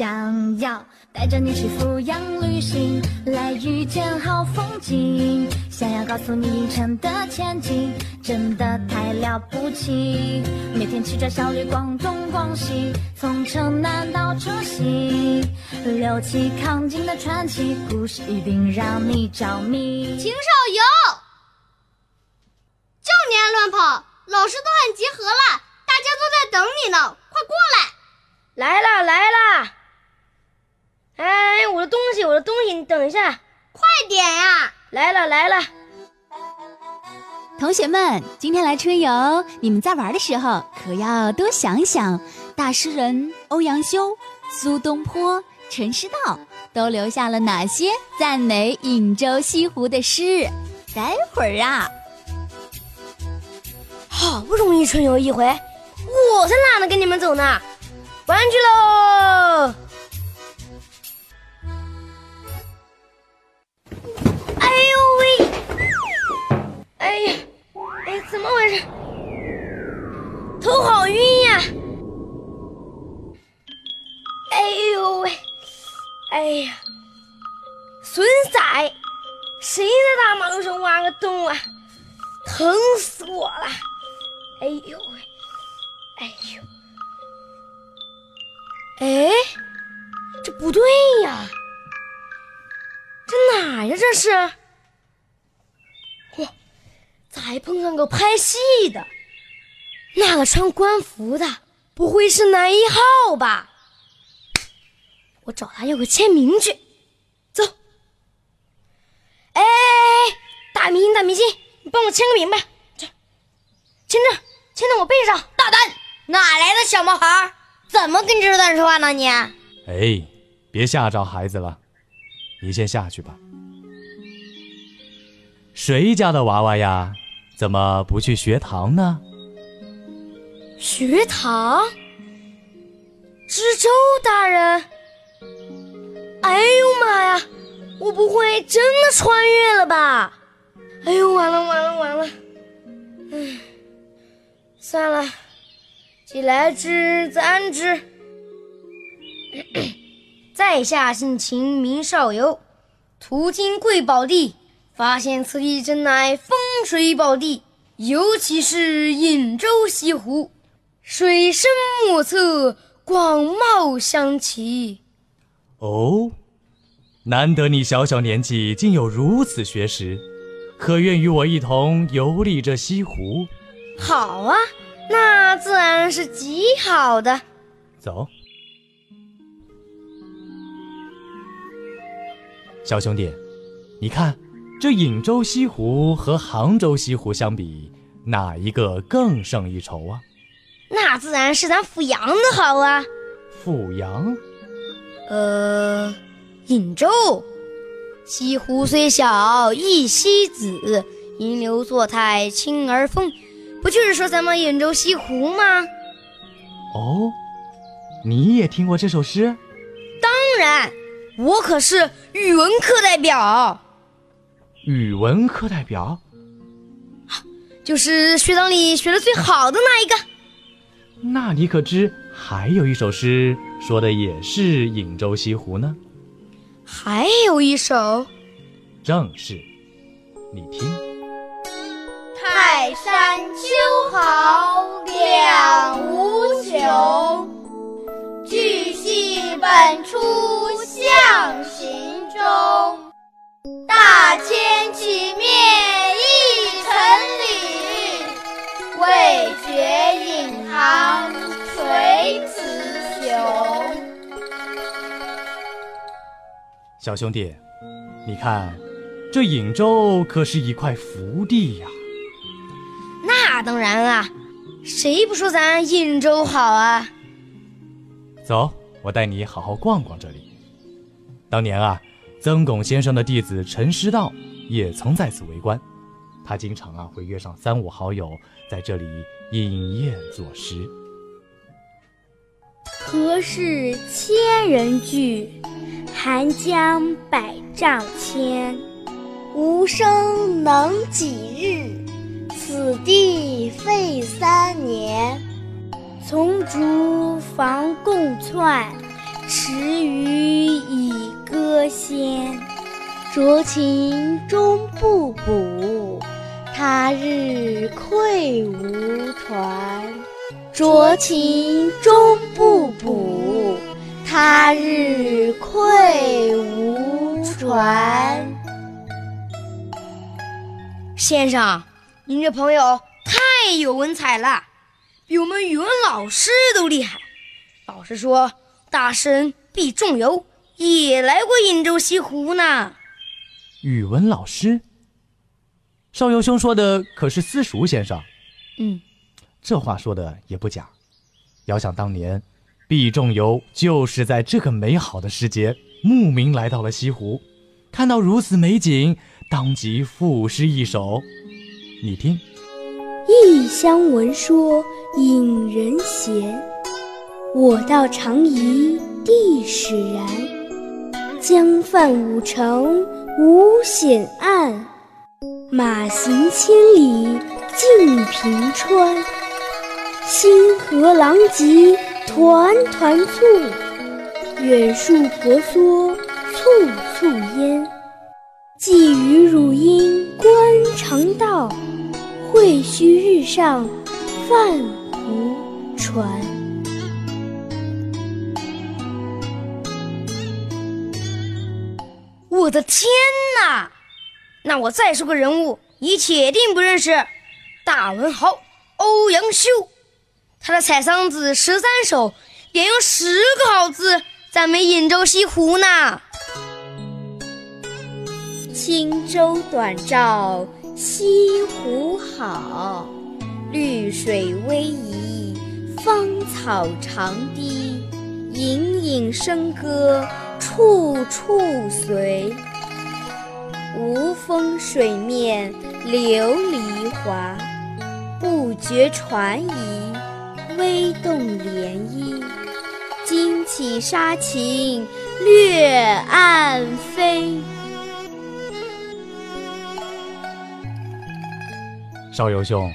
想要带着你去阜阳旅行，来遇见好风景。想要告诉你，影城的前景真的太了不起。每天骑着小驴逛东逛西，从城南到城西，六七康景的传奇故事一定让你着迷。秦少游，就你爱乱跑，老师都喊集合了，大家都在等你呢，快过来！来了来了。哎，我的东西，我的东西，你等一下，快点呀！来了来了，同学们，今天来春游，你们在玩的时候可要多想想，大诗人欧阳修、苏东坡、陈师道都留下了哪些赞美颍州西湖的诗。待会儿啊，好不容易春游一回，我才懒得跟你们走呢，玩去喽！疼死我了！哎呦喂！哎呦！哎，这不对呀！这哪呀？这是？哇！咋还碰上个拍戏的？那个穿官服的，不会是男一号吧？我找他要个签名去。走。哎，大明星，大明星，你帮我签个名吧。这，签这，签在我背上。大胆！哪来的小毛孩？怎么跟这蛋说话呢你？哎，别吓着孩子了，你先下去吧。谁家的娃娃呀？怎么不去学堂呢？学堂？知州大人？哎呦妈呀！我不会真的穿越了吧？哎呦，完了完了完了！唉，算了，既来之则安之。在下姓秦，名少游，途经贵宝地，发现此地真乃风水宝地，尤其是颍州西湖，水深莫测，广袤相齐。哦，难得你小小年纪竟有如此学识，可愿与我一同游历这西湖？好啊，那自然是极好的。走，小兄弟，你看，这颍州西湖和杭州西湖相比，哪一个更胜一筹啊？那自然是咱阜阳的好啊。阜阳，呃，颍州，西湖虽小，亦西子，银流作态，清而风，不就是说咱们兖州西湖吗？哦，你也听过这首诗？当然，我可是语文课代表，语文课代表？就是学堂里学的最好的那一个。那你可知还有一首诗说的也是颍州西湖呢？还有一首，正是，你听。泰山秋毫两无穷，巨细本出象形中。大千起灭一成缕，未觉引垠小兄弟，你看，这颍州可是一块福地呀。那当然啦，谁不说咱颍州好啊？走，我带你好好逛逛这里。当年啊，曾巩先生的弟子陈师道也曾在此为官，他经常啊会约上三五好友在这里饮宴作诗。何事千人聚，寒江百丈千。无声能几日，此地废三年。丛竹房共窜，池鱼已歌仙。酌情终不补，他日愧无团。酌情终不补，他日愧无船。先生，您这朋友太有文采了，比我们语文老师都厉害。老师说，大诗人毕仲由也来过颍州西湖呢。语文老师，邵游兄说的可是私塾先生？嗯，这话说的也不假。遥想当年，毕仲由就是在这个美好的时节慕名来到了西湖，看到如此美景，当即赋诗一首。你听：异乡闻说引人闲，我到长宜地始然。江泛五城无险岸，马行千里尽平川。星河狼藉团团簇，远树婆娑簇簇烟。寄予汝阴观肠道，会须日上泛湖船。我的天哪！那我再说个人物，你铁定不认识。大文豪欧阳修，他的《采桑子》十三首，连用十个好字赞美颍州西湖呢。轻舟短棹西湖好，绿水逶迤芳草长堤，隐隐笙歌处处随。无风水面琉璃滑，不觉船移微动涟漪。惊起沙禽掠岸飞。少游兄，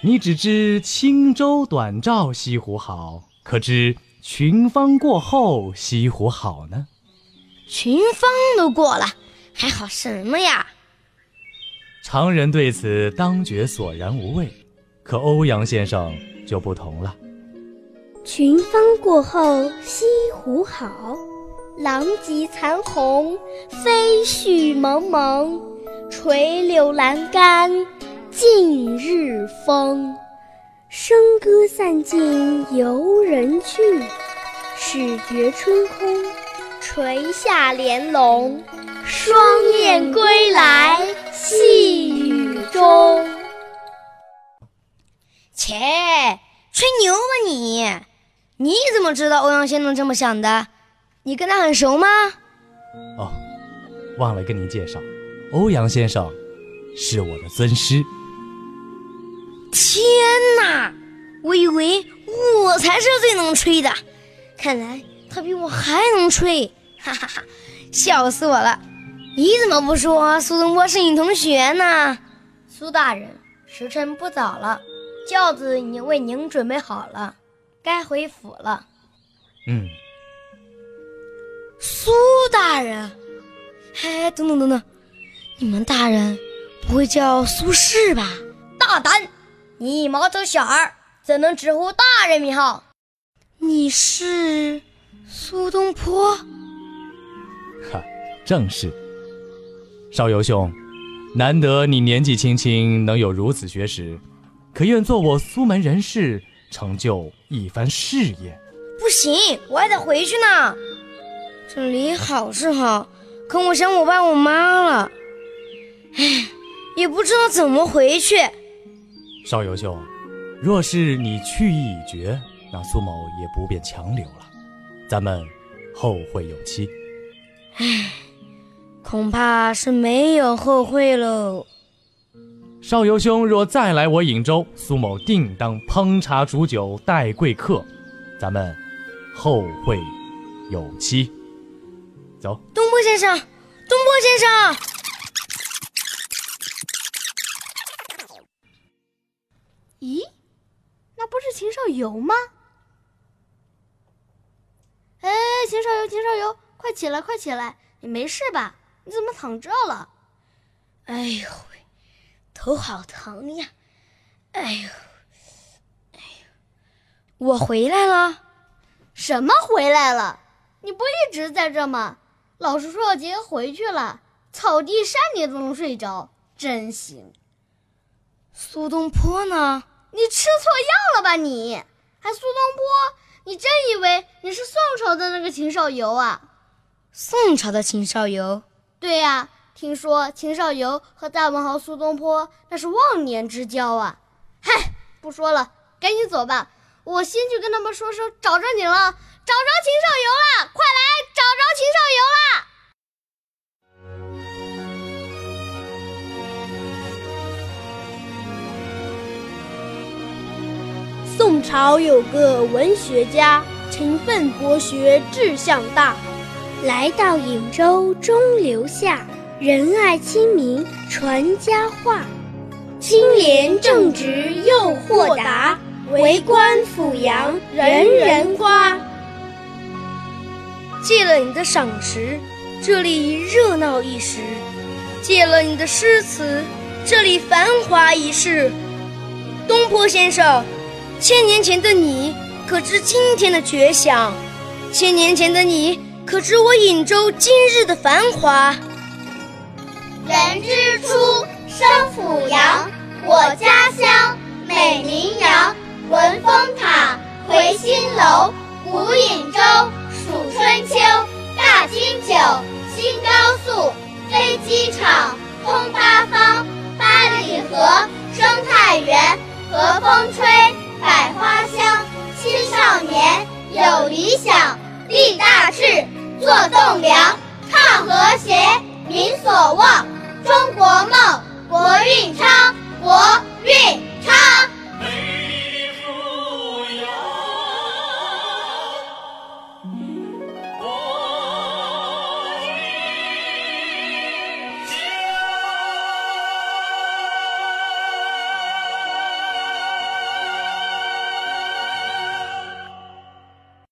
你只知轻舟短棹西湖好，可知群芳过后西湖好呢？群芳都过了，还好什么呀？常人对此当觉索然无味，可欧阳先生就不同了。群芳过后西湖好，狼藉残红飞絮蒙蒙，垂柳阑干尽日风。笙歌散尽游人去，始觉春空垂下帘笼。双燕归来细雨中。切，吹牛吧你！你怎么知道欧阳先生这么想的？你跟他很熟吗？哦，忘了跟您介绍，欧阳先生是我的尊师。天哪，我以为我才是最能吹的，看来他比我还能吹，哈哈哈，笑死我了！你怎么不说苏东坡是你同学呢？苏大人，时辰不早了，轿子已经为您准备好了，该回府了。嗯，苏大人，哎，等等等等，你们大人不会叫苏轼吧？大胆！你毛头小儿怎能直呼大人名号？你是苏东坡？哈，正是。少游兄，难得你年纪轻轻能有如此学识，可愿做我苏门人士，成就一番事业？不行，我还得回去呢。这里好是好，可我想我爸我妈了。唉，也不知道怎么回去。邵游兄，若是你去意已决，那苏某也不便强留了。咱们后会有期。唉。恐怕是没有后会喽。邵游兄若再来我颍州，苏某定当烹茶煮酒待贵客，咱们后会有期。走，东坡先生，东坡先生。咦，那不是秦少游吗？哎，哎，秦少游，秦少游，快起来，快起来！你没事吧？你怎么躺这了？哎呦喂，头好疼呀！哎呦，哎呦，我回来了。什么回来了？你不一直在这吗？老师说要接回去了。草地山你都能睡着，真行。苏东坡呢？你吃错药了吧？你还苏东坡？你真以为你是宋朝的那个秦少游啊？宋朝的秦少游？对呀，听说秦少游和大文豪苏东坡那是忘年之交啊！嗨，不说了，赶紧走吧。我先去跟他们说声找着你了，找着秦少游了，快来找着秦少游了！宋朝有个文学家，勤奋博学，志向大，来到颍州中留下，仁爱亲民传佳话，清廉正直又豁达，为官抚养人人夸。借了你的赏识，这里热闹一时；借了你的诗词，这里繁华一世。东坡先生。千年前的你，可知今天的绝响？千年前的你，可知我颍州今日的繁华？人之初，生濮阳，我家乡美名扬。文峰塔，回新楼，古颍州，数春秋。大金九，新高速，飞机场，通八方。八里河，生态园，和风吹。百花香，青少年有理想，立大志，做栋梁，唱和谐，民所望，中国梦，国运昌，国运。